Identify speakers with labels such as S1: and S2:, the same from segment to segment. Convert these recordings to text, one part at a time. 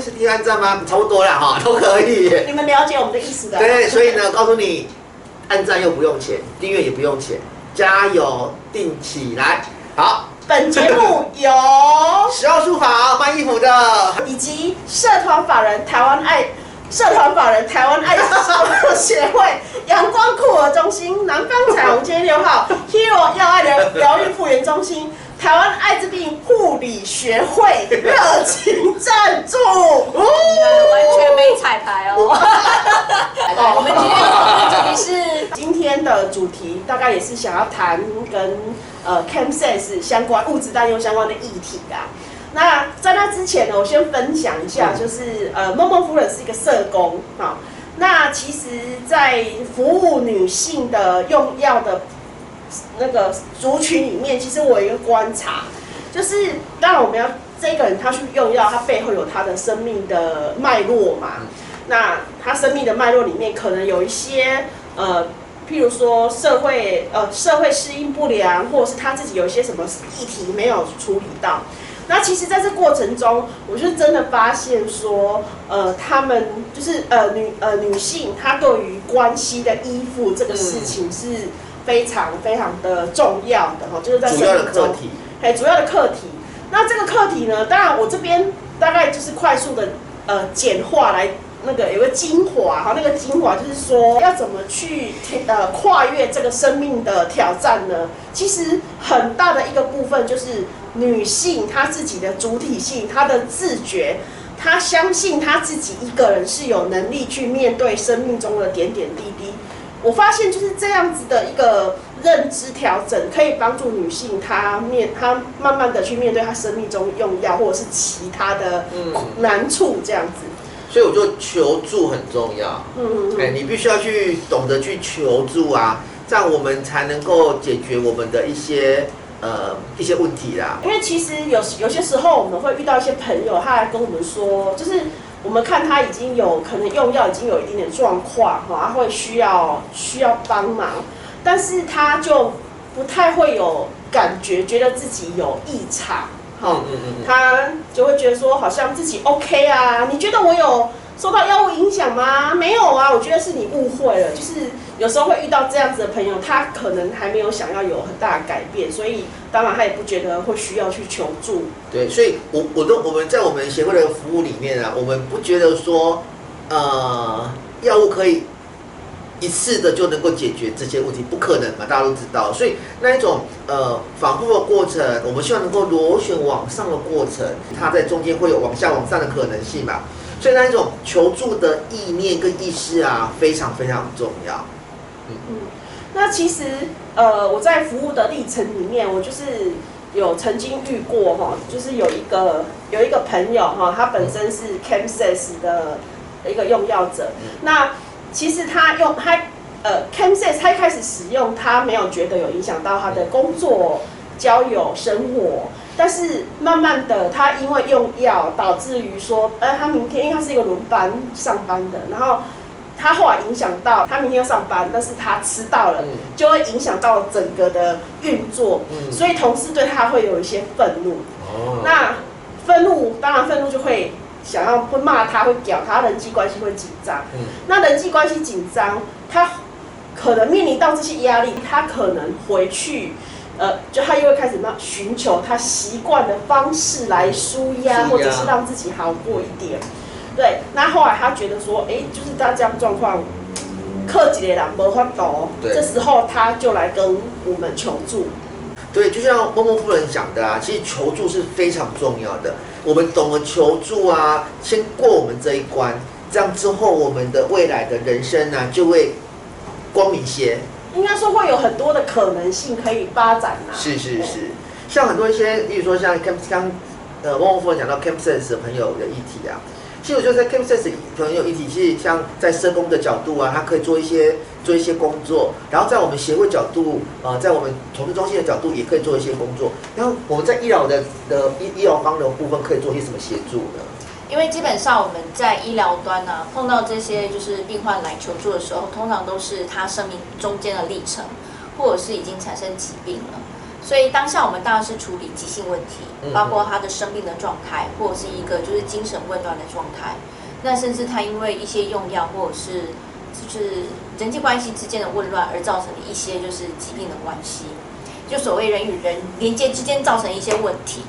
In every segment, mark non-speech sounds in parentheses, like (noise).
S1: 是听按赞吗？差不多了哈，(laughs) 都可以。
S2: 你们了解我们的意思的。
S1: 对，所以呢，告诉你，按赞又不用钱，订阅也不用钱，加油，定起来。好，
S2: 本节目由 (laughs)
S1: 十号书房卖衣服的，
S2: 以及社团法人台湾爱社团法人台湾爱协会阳光酷儿中心南方彩虹街六号 Hero 要爱疗疗愈复原中心。台湾艾滋病护理学会热情赞助，(laughs)
S3: 完全没彩排哦。(laughs) 我们今天的主题是
S2: 今天的主题，大概也是想要谈跟呃 CamSense 相关物质滥用相关的议题啊。那在那之前呢，我先分享一下，就是呃，梦梦夫人是一个社工啊。那其实，在服务女性的用药的。那个族群里面，其实我有一个观察，就是当然我们要这个人他去用药，他背后有他的生命的脉络嘛。那他生命的脉络里面，可能有一些呃，譬如说社会呃社会适应不良，或者是他自己有一些什么议题没有处理到。那其实在这过程中，我就真的发现说，呃，他们就是呃女呃女性，她对于关系的依附这个事情是。非常非常的重要的哈，就是在生命中，哎，主要的课题。那这个课题呢，当然我这边大概就是快速的呃简化来那个有个精华哈，那个精华就是说要怎么去呃跨越这个生命的挑战呢？其实很大的一个部分就是女性她自己的主体性，她的自觉，她相信她自己一个人是有能力去面对生命中的点点滴滴。我发现就是这样子的一个认知调整，可以帮助女性她面她慢慢的去面对她生命中用药或者是其他的难处这样子。
S1: 所以我就求助很重要。嗯嗯。哎，你必须要去懂得去求助啊，这样我们才能够解决我们的一些呃一些问题啦。
S2: 因为其实有有些时候我们会遇到一些朋友，他来跟我们说，就是。我们看他已经有可能用药已经有一点点状况哈，他会需要需要帮忙，但是他就不太会有感觉，觉得自己有异常，哈，他就会觉得说好像自己 OK 啊，你觉得我有？受到药物影响吗？没有啊，我觉得是你误会了。就是有时候会遇到这样子的朋友，他可能还没有想要有很大的改变，所以当然他也不觉得会需要去求助。
S1: 对，所以我我都我们在我们协会的服务里面啊，我们不觉得说呃药物可以一次的就能够解决这些问题，不可能嘛，大家都知道。所以那一种呃反复的过程，我们希望能够螺旋往上的过程，它在中间会有往下往上的可能性嘛。所以那一种求助的意念跟意识啊，非常非常重要。
S2: 嗯嗯，那其实呃，我在服务的历程里面，我就是有曾经遇过哈，就是有一个有一个朋友哈，他本身是 CamSes 的一个用药者。那其实他用他呃 CamSes，他一开始使用，他没有觉得有影响到他的工作、交友、生活。但是慢慢的，他因为用药，导致于说，呃，他明天因为他是一个轮班上班的，然后他后来影响到他明天要上班，但是他迟到了，就会影响到整个的运作，所以同事对他会有一些愤怒。哦，那愤怒当然愤怒就会想要会骂他，会屌他，人际关系会紧张。嗯，那人际关系紧张，他可能面临到这些压力，他可能回去。呃，就他又会开始那寻求他习惯的方式来舒压，或者是让自己好过一点。对，那后来他觉得说，哎，就是大家状况，克己的人无法懂，这时候他就来跟我们求助。
S1: 对，就像默默夫人讲的啊，其实求助是非常重要的。我们懂得求助啊，先过我们这一关，这样之后我们的未来的人生呢，就会光明些。
S2: 应该说会有很多的可能性可以发展嘛。
S1: 是是是，像很多一些，例如说像 Camp 刚呃汪夫人讲到 CampSense 的朋友的议题啊，其实我觉得在 CampSense 朋友议题，其实像在社工的角度啊，他可以做一些做一些工作，然后在我们协会角度啊，在我们统治中心的角度也可以做一些工作，然后我们在医疗的的医医疗方的部分可以做一些什么协助呢？
S3: 因为基本上我们在医疗端呢，碰到这些就是病患来求助的时候，通常都是他生命中间的历程，或者是已经产生疾病了。所以当下我们当然是处理急性问题
S1: 嗯，
S3: 包括他的生病的状态，或者是一个就是精神紊乱的状态。那甚至他因为一些用药或者是就是人际关系之间的混乱而造成的一些就是疾病的关系，就所谓人与人连接之间造成一些问题。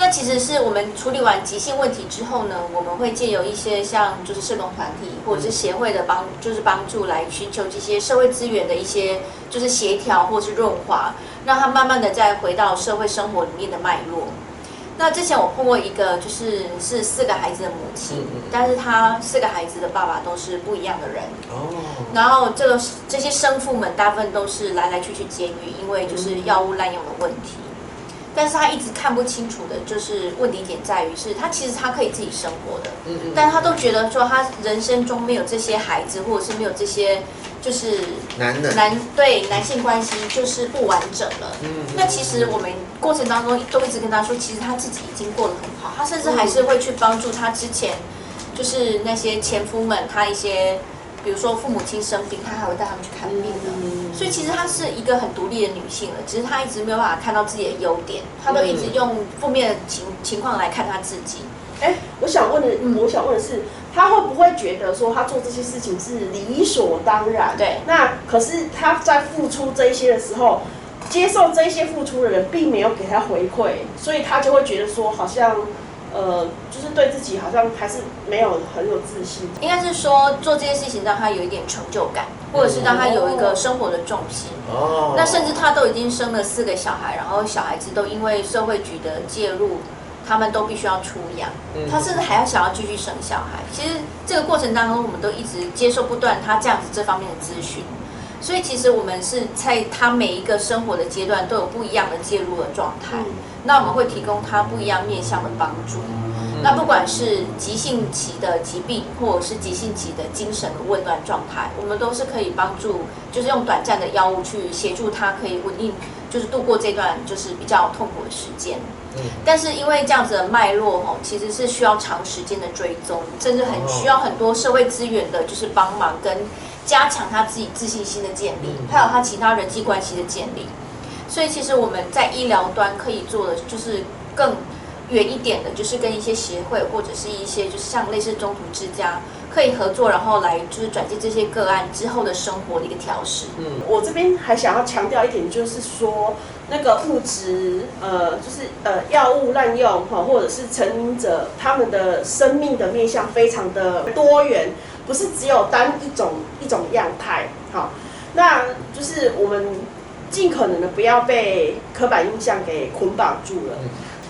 S3: 那其实是我们处理完急性问题之后呢，我们会借由一些像就是社工团体或者是协会的帮，就是帮助来寻求这些社会资源的一些就是协调或是润滑，让他慢慢的再回到社会生活里面的脉络。那之前我碰过一个，就是是四个孩子的母亲，但是他四个孩子的爸爸都是不一样的人。
S1: 哦，
S3: 然后这个这些生父们大部分都是来来去去监狱，因为就是药物滥用的问题。但是他一直看不清楚的，就是问题点在于是他其实他可以自己生活的，
S1: 嗯嗯，
S3: 但他都觉得说他人生中没有这些孩子，或者是没有这些就是
S1: 男的，
S3: 男对男性关系就是不完整了。
S1: 嗯
S3: 那其实我们过程当中都一直跟他说，其实他自己已经过得很好，他甚至还是会去帮助他之前就是那些前夫们，他一些比如说父母亲生病，他还会带他们去看病的。
S1: 嗯
S3: 所以其实她是一个很独立的女性了，只是她一直没有办法看到自己的优点，她都一直用负面的情情况来看她自己。
S2: 哎，我想问的，我想问的是，她会不会觉得说她做这些事情是理所当然？
S3: 对
S2: 那可是她在付出这一些的时候，接受这一些付出的人并没有给她回馈，所以她就会觉得说，好像呃，就是对自己好像还是没有很有自信。
S3: 应该是说做这件事情让他有一点成就感，或者是让他有一个生活的重心。
S1: 哦，
S3: 那甚至他都已经生了四个小孩，然后小孩子都因为社会局的介入，他们都必须要出养
S1: 嗯，
S3: 她甚至还要想要继续生小孩。其实这个过程当中，我们都一直接受不断他这样子这方面的咨询。所以其实我们是在他每一个生活的阶段都有不一样的介入的状态。
S2: 嗯
S3: 那我们会提供他不一样面向的帮助。
S1: 嗯
S3: 那不管是急性期的疾病，或者是急性期的精神的紊乱状态，我们都是可以帮助，就是用短暂的药物去协助他可以稳定，就是度过这段就是比较痛苦的时间。
S1: 嗯
S3: 但是因为这样子的脉络吼，其实是需要长时间的追踪，甚至很需要很多社会资源的，就是帮忙跟加强他自己自信心的建立，
S1: 嗯
S3: 还有他其他人际关系的建立。所以其实我们在医疗端可以做的就是更远一点的，就是跟一些协会或者是一些就是像类似中途之家可以合作，然后来就是转接这些个案之后的生活的一个调试。
S1: 嗯
S2: 我这边还想要强调一点，就是说那个物质，呃，就是呃药物滥用哈，或者是成瘾者，他们的生命的面向非常的多元，不是只有单一种一种样态。好，那就是我们尽可能的不要被刻板印象给捆绑住了。
S1: 嗯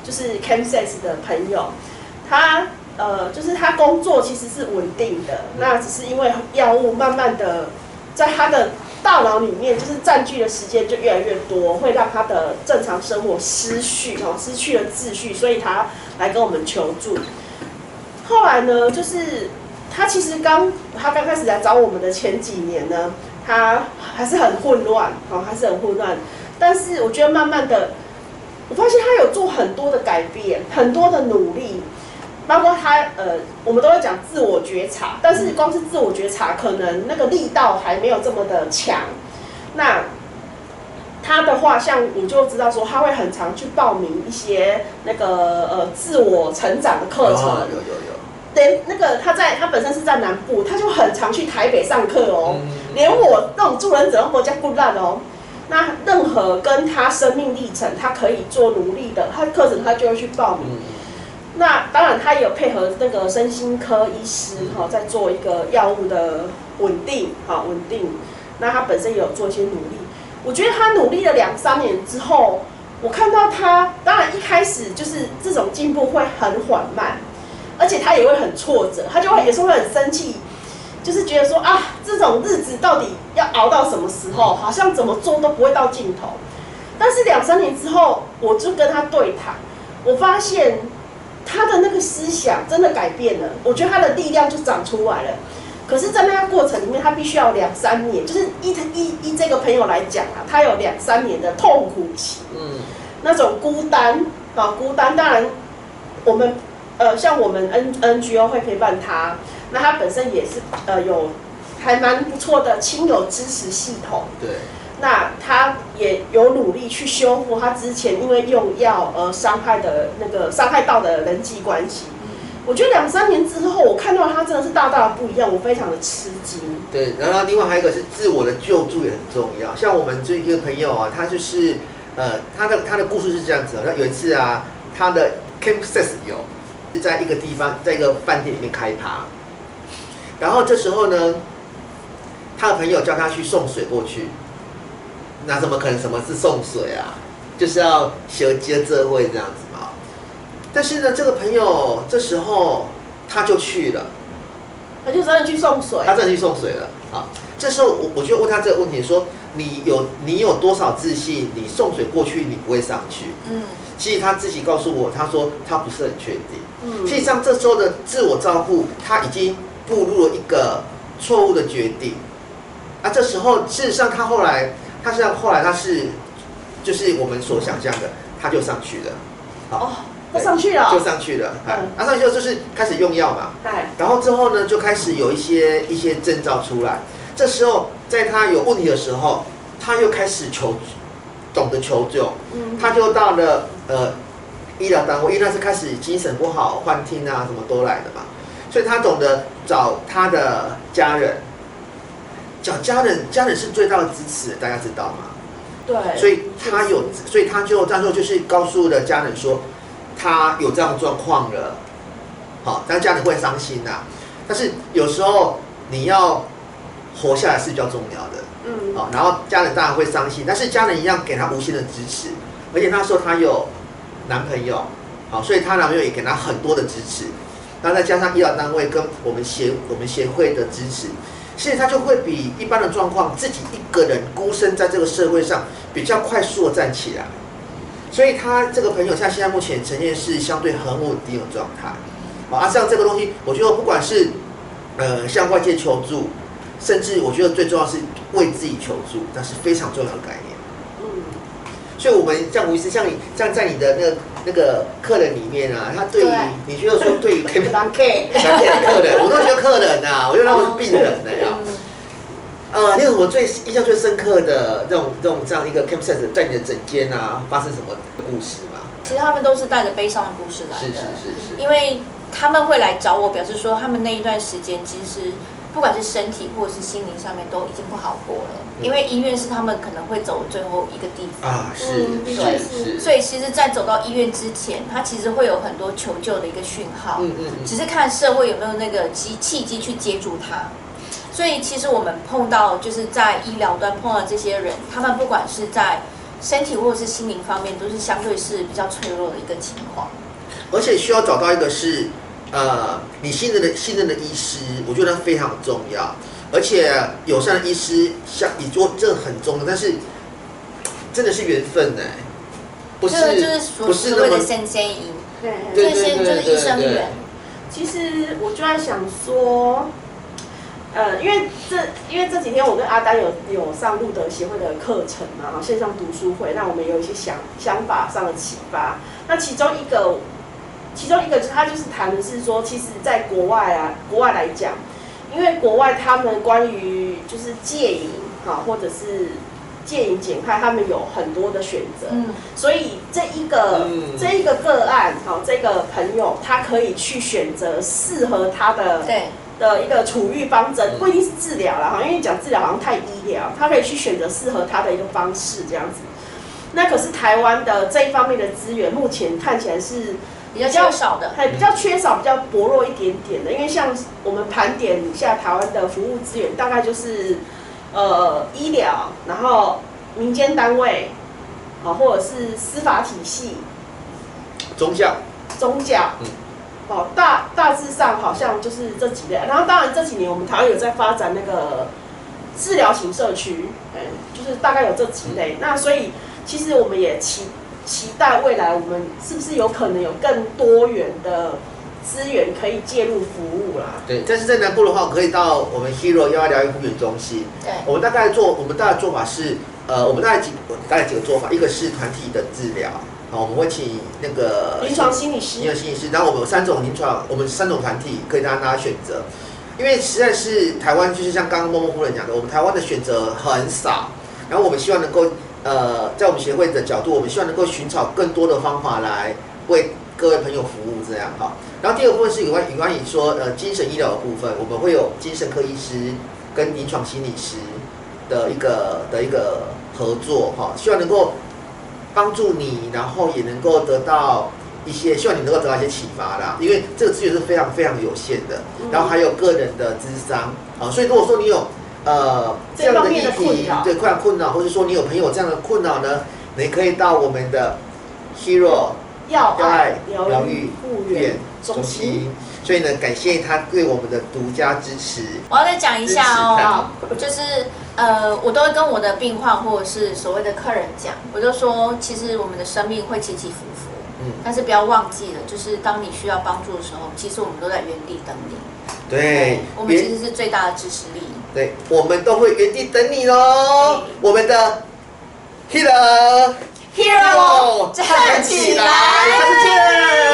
S2: 就是 c a m s e s 的朋友，他呃，就是他工作其实是稳定的，那只是因为药物慢慢的在他的大脑里面，就是占据的时间就越来越多，会让他的正常生活失序哦，失去了秩序，所以他来跟我们求助。后来呢，就是他其实刚他刚开始来找我们的前几年呢，他还是很混乱哦，还是很混乱。但是我觉得慢慢的，我发现他有做很多的改变，很多的努力，包括他呃，我们都会讲自我觉察，但是光是自我觉察，可能那个力道还没有这么的强。那他的话，像我就知道说，他会很常去报名一些那个呃自我成长的课程。
S1: 哦有有有，
S2: 连那个他在他本身是在南部，他就很常去台北上课哦。
S1: 嗯
S2: 连我那种助人者都国家不烂哦。那任何跟他生命历程，他可以做努力的，他课程他就会去报名。
S1: 嗯
S2: 那当然，他也有配合那个身心科医师哈、在做一个药物的稳定，哈、稳定。那他本身也有做一些努力。我觉得他努力了两三年之后，我看到他，当然一开始就是这种进步会很缓慢，而且他也会很挫折，他就会有时候会很生气，就是觉得说啊，这种日子到底要熬到什么时候？好像怎么做都不会到尽头。但是两三年之后，我就跟他对谈，我发现他的那个思想真的改变了，我觉得他的力量就长出来了。可是，在那个过程里面，他必须要两三年，就是依依依这个朋友来讲啊，他有两三年的痛苦期，
S1: 嗯
S2: 那种孤单啊，孤单。当然，我们呃，像我们 N NGO 会陪伴他，那他本身也是呃有还蛮不错的亲友支持系统。
S1: 对，
S2: 那他也有努力去修复他之前因为用药而伤害的那个伤害到的人际关系。我觉得两三年之后，我看到他真的是大大的不一样，我非常的吃惊。
S1: 对，然后另外还有一个是自我的救助也很重要。像我们这一个朋友啊，他就是呃，他的他的故事是这样子，好像有一次啊，他的 camp s e s 有是在一个地方，在一个饭店里面开趴，然后这时候呢，他的朋友叫他去送水过去，那怎么可能什么是送水啊？就是要学接这会这样子嘛。但是呢，这个朋友这时候他就去了。
S2: 他就真的去送水，
S1: 他真的去送水了啊！这时候我我就问他这个问题，说你有你有多少自信？你送水过去，你不会上去？
S3: 嗯，
S1: 其实他自己告诉我，他说他不是很确定。
S2: 嗯
S1: 实际上这时候的自我照顾，他已经步入了一个错误的决定。啊，这时候事实上他后来，他实际上后来他是，就是我们所想象的，他就上去了，
S2: 哦，他上去了，
S1: 就上去了。哎
S2: 嗯，
S1: 啊上去了就是开始用药嘛。
S2: 对，
S1: 然后之后呢，就开始有一些一些征兆出来。这时候，在他有问题的时候，他又开始求，懂得求救。
S2: 嗯，
S1: 他就到了呃医疗单位，因为他是开始精神不好、幻听啊，什么都来的嘛，所以他懂得找他的家人。找家人，家人是最大的支持，大家知道吗？
S2: 对，
S1: 所以他有，所以他就这样做，就是告诉了家人说，他有这样的状况了。好，但家人会伤心呐、但是有时候你要活下来是比较重要的。
S2: 嗯，
S1: 好，然后家人当然会伤心，但是家人一样给他无限的支持，而且那时候他有男朋友，好，所以他男朋友也给他很多的支持，然后再加上医疗单位跟我们协我们协会的支持，所以他就会比一般的状况自己一个人孤身在这个社会上比较快速的站起来，所以他这个朋友像现在目前呈现是相对很稳定的状态，啊，像这个东西，我觉得不管是呃向外界求助。甚至我觉得最重要是为自己求助，那是非常重要的概念。
S2: 嗯，
S1: 所以，我们像吴医师，像你，像在你的那个那个客人里面啊，他对于
S3: 对
S1: 你觉得说对于 K
S2: 当 K，
S1: 想见客人，我都觉得客人呐、我觉得他们是病人的呀。
S3: 嗯
S1: 呃，你有什么最印象最深刻的这种这种这样一个 camp s e t 在你的诊间啊发生什么故事吗？
S3: 其实他们都是带着悲伤的故事来的，
S1: 是是是是，
S3: 因为他们会来找我，表示说他们那一段时间其实不管是身体或者是心灵上面都已经不好过了，
S1: 嗯
S3: 因为医院是他们可能会走最后一个地方。
S1: 啊，是
S3: 对
S1: 是是，
S3: 所以其实，在走到医院之前，他其实会有很多求救的一个讯号，
S1: 嗯嗯嗯，
S3: 只是看社会有没有那个机契机去接住他。所以，其实我们碰到就是在医疗端碰到这些人，他们不管是在身体或者是心灵方面，都是相对是比较脆弱的一个情况。
S1: 而且需要找到一个是呃你信任的信任的医师，我觉得非常重要。而且友善的医师像你做这很重要，但是真的是缘分呢，不是
S3: 就是所
S1: 不是
S3: 所谓的先先医，
S2: 对
S1: 对
S3: 这些就是医生缘。
S2: 其实我就在想说，呃，因为这因为这几天我跟阿丹有有上路德协会的课程嘛，然后，线上读书会，那我们有一些想想法上的启发。那其中一个，其中一个就是他就是谈的是说，其实在国外啊，国外来讲，因为国外他们关于就是戒瘾哈，或者是戒瘾减害，他们有很多的选择。
S3: 嗯，
S2: 所以这一个、
S1: 嗯
S2: 这一个个案，好、这个朋友他可以去选择适合他的
S3: 对，
S2: 的一个处遇方针，不一定是治疗了，哈，因为讲治疗好像太医疗，他可以去选择适合他的一个方式这样子。那可是台湾的这一方面的资源，目前看起来是
S3: 比较缺少的。
S2: 还比较缺少、比较薄弱一点点的，因为像我们盘点一下台湾的服务资源，大概就是呃医疗，然后民间单位，啊或者是司法体系、
S1: 宗教，
S2: 宗教
S1: 嗯，
S2: 哦大大致上好像就是这几类。然后当然这几年我们台湾有在发展那个治疗型社区，嗯，就是大概有这几类。那所以其实我们也期期待未来我们是不是有可能有更多元的资源可以介入服务啦？
S1: 对，但是在南部的话，可以到我们 Hero 幺二疗愈复原中心。
S3: 对，
S1: 我们大概做，我们大概做法是，呃，我们大概几大概几个做法，一个是团体的治疗，好，我们会请那个
S2: 临床心理
S1: 临
S2: 师，
S1: 床心理师，然后我们有三种临床，我们三种团体可以让大家选择，因为实在是台湾就是像刚刚默默夫人讲的，我们台湾的选择很少，然后我们希望能够呃，在我们协会的角度，我们希望能够寻找更多的方法来为各位朋友服务，这样哈。然后第二部分是有关有关于说呃精神医疗的部分，我们会有精神科医师跟临床心理师的一个的一个合作哈，希望能够帮助你，然后也能够得到一些，希望你能够得到一些启发啦，因为这个资源是非常非常有限的，
S2: 嗯。
S1: 然后还有个人的智商啊，所以如果说你有呃这样的议题，对困扰困扰，或者说你有朋友这样的困扰呢，你可以到我们的 Hero
S2: 要爱疗愈
S1: 疗愈
S2: 复原
S1: 院
S2: 中
S1: 中
S2: 心。
S1: 所以呢，感谢他对我们的独家支持。
S3: 我要再讲一下哦，就是呃，我都会跟我的病患或者是所谓的客人讲，我就说，其实我们的生命会起起伏伏，
S1: 嗯，
S3: 但是不要忘记了，就是当你需要帮助的时候，其实我们都在原地等你。
S1: 对，
S3: 我们其实是最大的支持力。
S1: 对，我们都会原地等你喽，我们的 hero
S3: hero 站起来，再见。